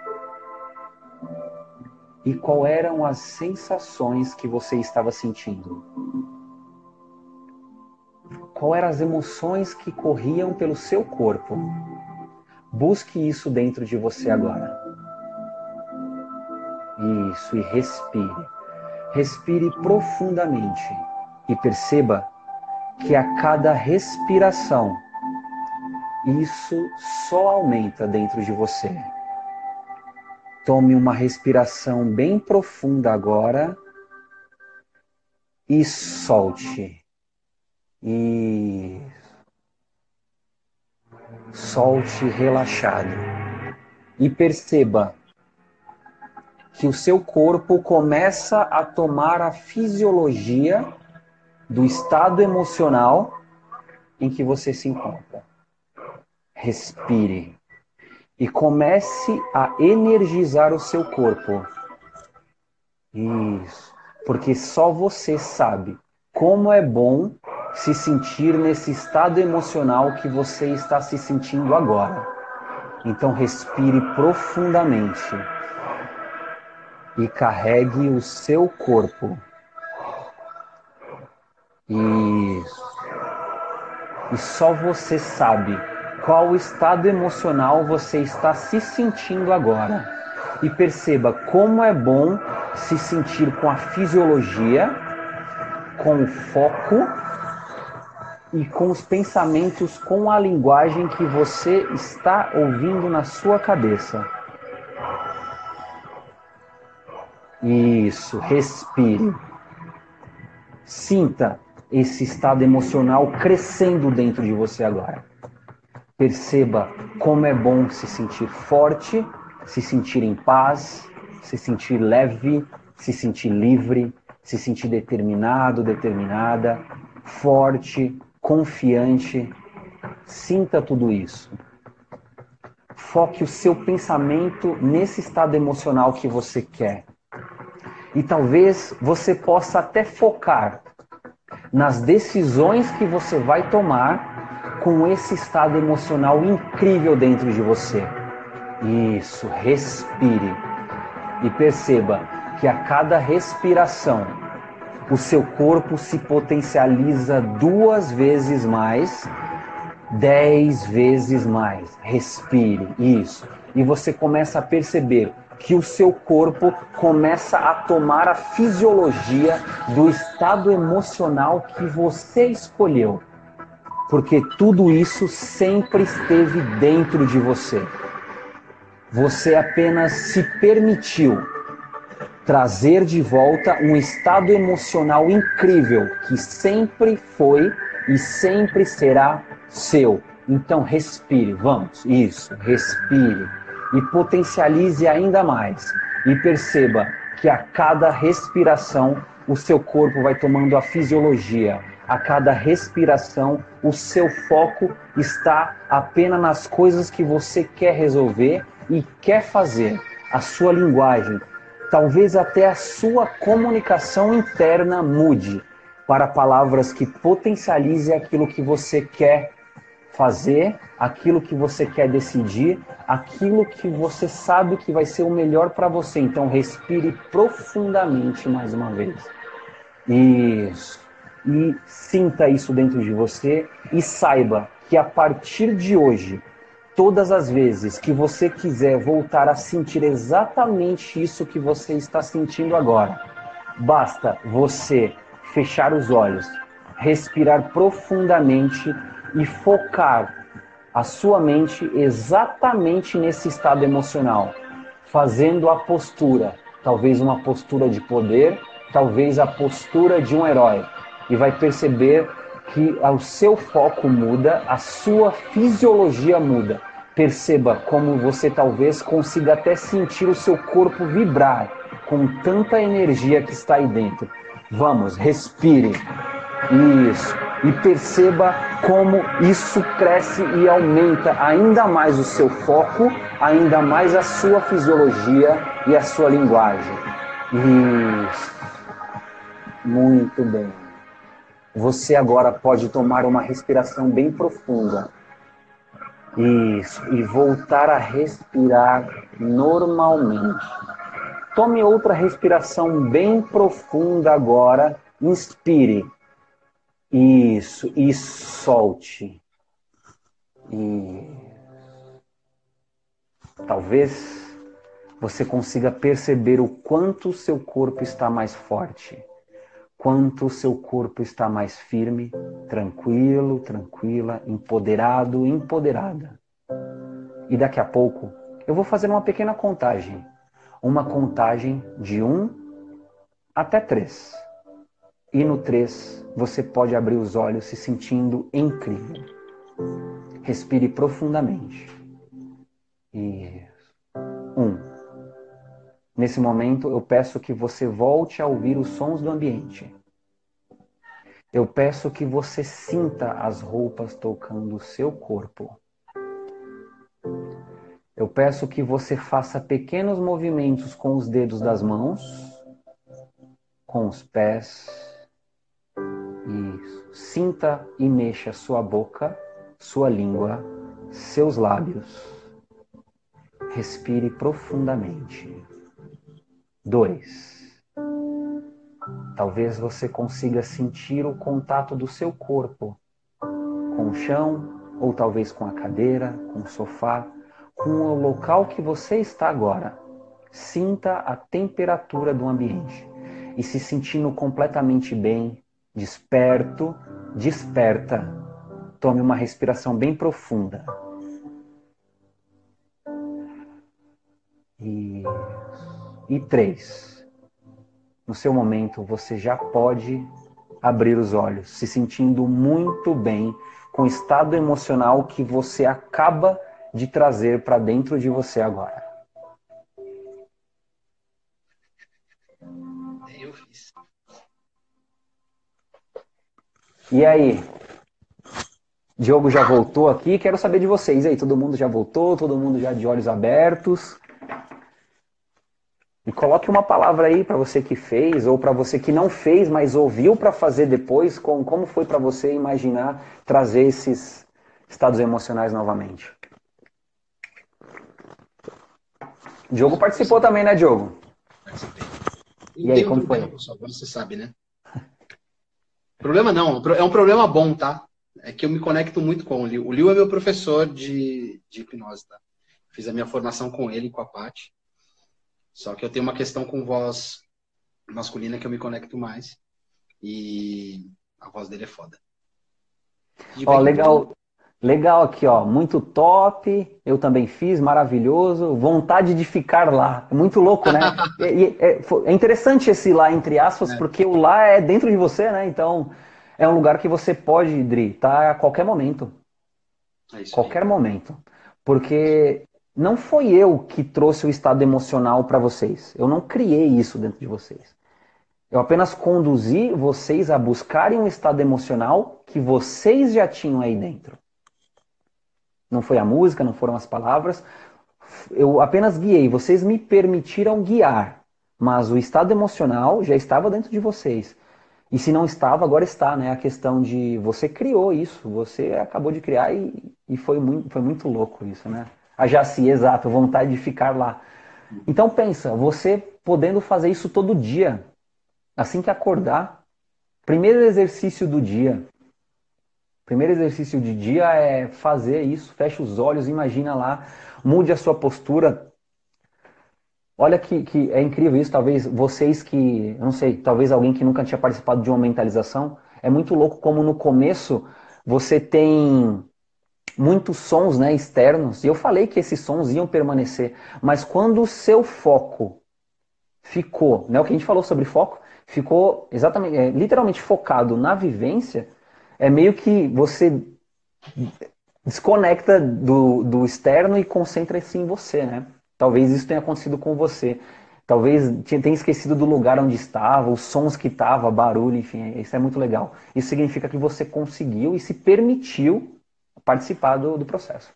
E qual eram as sensações que você estava sentindo? Qual eram as emoções que corriam pelo seu corpo? Busque isso dentro de você agora. Isso, e respire. Respire profundamente e perceba que a cada respiração isso só aumenta dentro de você. Tome uma respiração bem profunda agora e solte. E solte relaxado. E perceba que o seu corpo começa a tomar a fisiologia do estado emocional em que você se encontra. Respire e comece a energizar o seu corpo. Isso, porque só você sabe como é bom se sentir nesse estado emocional que você está se sentindo agora. Então respire profundamente e carregue o seu corpo. Isso. E só você sabe qual estado emocional você está se sentindo agora. E perceba como é bom se sentir com a fisiologia, com o foco e com os pensamentos, com a linguagem que você está ouvindo na sua cabeça. Isso, respire. Sinta esse estado emocional crescendo dentro de você agora. Perceba como é bom se sentir forte, se sentir em paz, se sentir leve, se sentir livre, se sentir determinado, determinada, forte, confiante. Sinta tudo isso. Foque o seu pensamento nesse estado emocional que você quer. E talvez você possa até focar nas decisões que você vai tomar com esse estado emocional incrível dentro de você. Isso, respire e perceba que a cada respiração o seu corpo se potencializa duas vezes mais, dez vezes mais. Respire, isso. E você começa a perceber que o seu corpo começa a tomar a fisiologia do estado emocional que você escolheu. Porque tudo isso sempre esteve dentro de você. Você apenas se permitiu trazer de volta um estado emocional incrível que sempre foi e sempre será seu. Então respire, vamos, isso, respire e potencialize ainda mais. E perceba que a cada respiração o seu corpo vai tomando a fisiologia. A cada respiração o seu foco está apenas nas coisas que você quer resolver e quer fazer. A sua linguagem, talvez até a sua comunicação interna mude para palavras que potencializem aquilo que você quer fazer, aquilo que você quer decidir, aquilo que você sabe que vai ser o melhor para você. Então respire profundamente mais uma vez. Isso. E sinta isso dentro de você e saiba que a partir de hoje, todas as vezes que você quiser voltar a sentir exatamente isso que você está sentindo agora, basta você fechar os olhos, respirar profundamente e focar a sua mente exatamente nesse estado emocional, fazendo a postura, talvez uma postura de poder, talvez a postura de um herói, e vai perceber que o seu foco muda, a sua fisiologia muda. Perceba como você talvez consiga até sentir o seu corpo vibrar com tanta energia que está aí dentro. Vamos, respire. Isso. E perceba como isso cresce e aumenta ainda mais o seu foco, ainda mais a sua fisiologia e a sua linguagem. Isso. Muito bem. Você agora pode tomar uma respiração bem profunda. Isso. E voltar a respirar normalmente. Tome outra respiração bem profunda agora. Inspire. Isso. E solte. E talvez você consiga perceber o quanto o seu corpo está mais forte quanto o seu corpo está mais firme, tranquilo, tranquila, empoderado, empoderada. E daqui a pouco eu vou fazer uma pequena contagem. Uma contagem de um até três. E no três você pode abrir os olhos se sentindo incrível. Respire profundamente. Isso. Um. Nesse momento, eu peço que você volte a ouvir os sons do ambiente. Eu peço que você sinta as roupas tocando o seu corpo. Eu peço que você faça pequenos movimentos com os dedos das mãos, com os pés. Isso. Sinta e mexa sua boca, sua língua, seus lábios. Respire profundamente. Dois. Talvez você consiga sentir o contato do seu corpo com o chão, ou talvez com a cadeira, com o sofá, com o local que você está agora. Sinta a temperatura do ambiente e se sentindo completamente bem, desperto, desperta. Tome uma respiração bem profunda. Isso. E três, no seu momento você já pode abrir os olhos, se sentindo muito bem com o estado emocional que você acaba de trazer para dentro de você agora. E aí? Diogo já voltou aqui, quero saber de vocês. E aí, todo mundo já voltou? Todo mundo já de olhos abertos? E coloque uma palavra aí para você que fez ou para você que não fez, mas ouviu para fazer depois, com, como foi para você imaginar trazer esses estados emocionais novamente. Diogo participou também, né, Diogo? Participei. E, aí, como foi? Você sabe, né? Problema não, é um problema bom, tá? É que eu me conecto muito com o Liu. O Liu é meu professor de, de hipnose, tá? Fiz a minha formação com ele, com a Paty. Só que eu tenho uma questão com voz masculina que eu me conecto mais. E a voz dele é foda. Ó, legal. Legal aqui, ó. Muito top. Eu também fiz, maravilhoso. Vontade de ficar lá. Muito louco, né? e, é, é, interessante esse lá, entre aspas, é. porque o lá é dentro de você, né? Então, é um lugar que você pode, Dri, tá a qualquer momento. É qualquer aí. momento. Porque não foi eu que trouxe o estado emocional para vocês. Eu não criei isso dentro de vocês. Eu apenas conduzi vocês a buscarem um estado emocional que vocês já tinham aí dentro. Não foi a música, não foram as palavras. Eu apenas guiei. Vocês me permitiram guiar. Mas o estado emocional já estava dentro de vocês. E se não estava, agora está, né? A questão de você criou isso, você acabou de criar e, e foi, muito, foi muito louco isso, né? A Jaci, exato, vontade de ficar lá. Então pensa, você podendo fazer isso todo dia, assim que acordar, primeiro exercício do dia. Primeiro exercício de dia é fazer isso, fecha os olhos, imagina lá, mude a sua postura. Olha que, que é incrível isso, talvez vocês que, não sei, talvez alguém que nunca tinha participado de uma mentalização, é muito louco como no começo você tem muitos sons né, externos, e eu falei que esses sons iam permanecer, mas quando o seu foco ficou, né, o que a gente falou sobre foco, ficou exatamente, é, literalmente focado na vivência, é meio que você desconecta do, do externo e concentra-se em você, né? Talvez isso tenha acontecido com você. Talvez tenha esquecido do lugar onde estava, os sons que estava, barulho, enfim, isso é muito legal. Isso significa que você conseguiu e se permitiu participar do, do processo.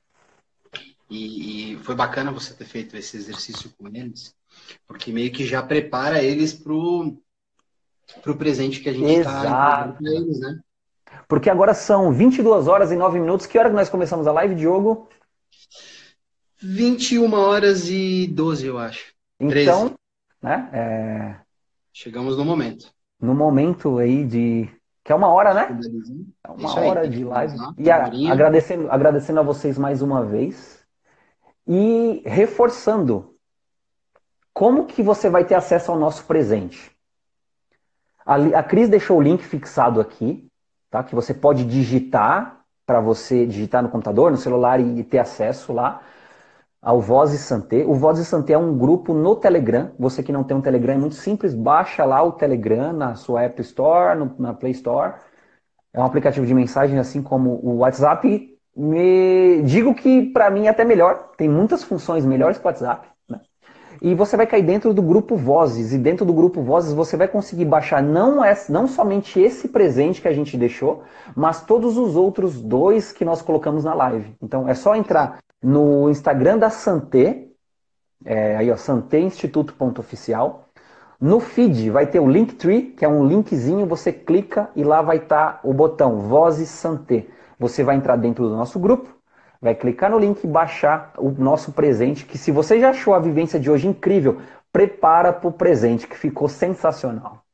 E, e, foi bacana você ter feito esse exercício com eles, porque meio que já prepara eles pro, pro presente que a gente está para eles, né? Porque agora são 22 horas e 9 minutos. Que hora que nós começamos a live, Diogo? 21 horas e 12, eu acho. Então, 13. né? É... Chegamos no momento. No momento aí de que é uma hora, né? É uma hora de live. E a, agradecendo, agradecendo a vocês mais uma vez. E reforçando. Como que você vai ter acesso ao nosso presente? A, a Cris deixou o link fixado aqui, tá? Que você pode digitar para você digitar no computador, no celular e ter acesso lá ao Voz e Santé. O Voz e Santé é um grupo no Telegram. Você que não tem um Telegram é muito simples, baixa lá o Telegram na sua App Store, no, na Play Store. É um aplicativo de mensagem assim como o WhatsApp. Me digo que para mim é até melhor. Tem muitas funções melhores que o WhatsApp. E você vai cair dentro do grupo Vozes. E dentro do grupo Vozes você vai conseguir baixar não, é, não somente esse presente que a gente deixou, mas todos os outros dois que nós colocamos na live. Então é só entrar no Instagram da Santé, é, aí ó, santéinstituto.oficial. No feed vai ter o Linktree, que é um linkzinho, você clica e lá vai estar tá o botão Vozes Santé. Você vai entrar dentro do nosso grupo, vai clicar no link e baixar o nosso presente, que se você já achou a vivência de hoje incrível, prepara para o presente, que ficou sensacional.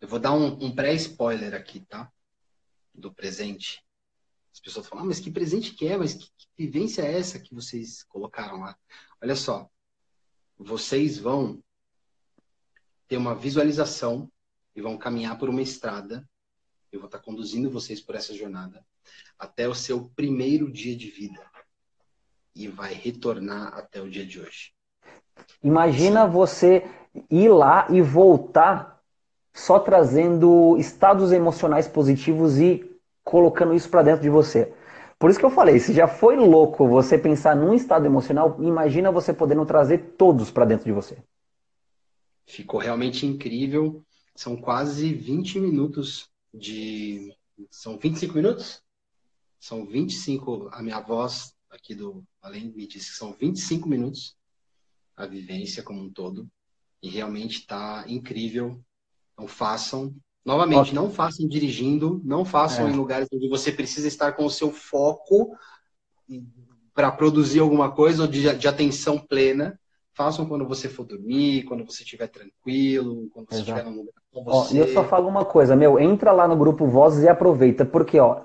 Eu vou dar um, um pré-spoiler aqui, tá? Do presente. As pessoas falam, ah, mas que presente que é? Mas que, que vivência é essa que vocês colocaram lá? Olha só, vocês vão ter uma visualização e vão caminhar por uma estrada. Eu vou estar conduzindo vocês por essa jornada até o seu primeiro dia de vida e vai retornar até o dia de hoje. Imagina Sim. você ir lá e voltar só trazendo estados emocionais positivos e colocando isso para dentro de você. Por isso que eu falei, se já foi louco você pensar num estado emocional, imagina você podendo trazer todos para dentro de você. Ficou realmente incrível. São quase 20 minutos de. São 25 minutos? São 25, a minha voz aqui do Além me disse que são 25 minutos a vivência como um todo. E realmente está incrível. Então façam. Novamente, okay. não façam dirigindo, não façam é. em lugares onde você precisa estar com o seu foco para produzir alguma coisa ou de, de atenção plena. Façam quando você for dormir, quando você estiver tranquilo, quando você estiver num lugar com você. Ó, eu só falo uma coisa, meu, entra lá no grupo Vozes e aproveita, porque, ó,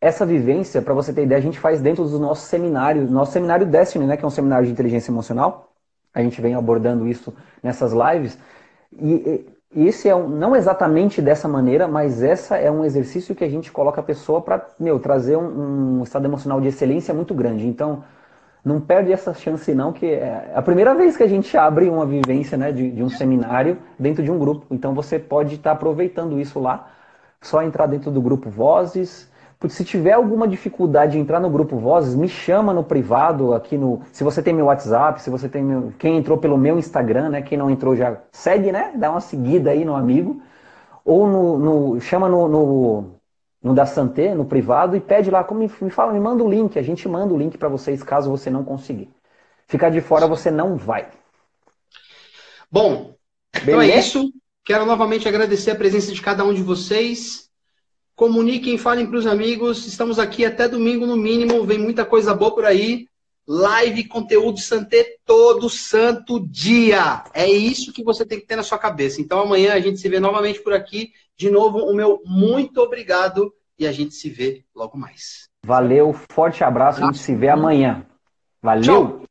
essa vivência, para você ter ideia, a gente faz dentro do nosso seminário, nosso seminário Destiny, né, que é um seminário de inteligência emocional. A gente vem abordando isso nessas lives. E, e esse é um, não exatamente dessa maneira, mas essa é um exercício que a gente coloca a pessoa para, meu, trazer um, um estado emocional de excelência muito grande. Então, não perde essa chance não, que é a primeira vez que a gente abre uma vivência né, de, de um seminário dentro de um grupo. Então você pode estar tá aproveitando isso lá, só entrar dentro do grupo Vozes. Porque se tiver alguma dificuldade de entrar no grupo Vozes, me chama no privado aqui no. Se você tem meu WhatsApp, se você tem meu. Quem entrou pelo meu Instagram, né? Quem não entrou já segue, né? Dá uma seguida aí no amigo. Ou no, no chama no, no no da Santé, no privado, e pede lá, como me fala, me manda o link, a gente manda o link para vocês caso você não conseguir. Ficar de fora você não vai. Bom, Beleza? então é isso. Quero novamente agradecer a presença de cada um de vocês. Comuniquem, falem para os amigos. Estamos aqui até domingo no mínimo. Vem muita coisa boa por aí. Live, conteúdo Santé todo santo dia. É isso que você tem que ter na sua cabeça. Então amanhã a gente se vê novamente por aqui. De novo, o meu muito obrigado e a gente se vê logo mais. Valeu, forte abraço, a gente se vê amanhã. Valeu! Tchau.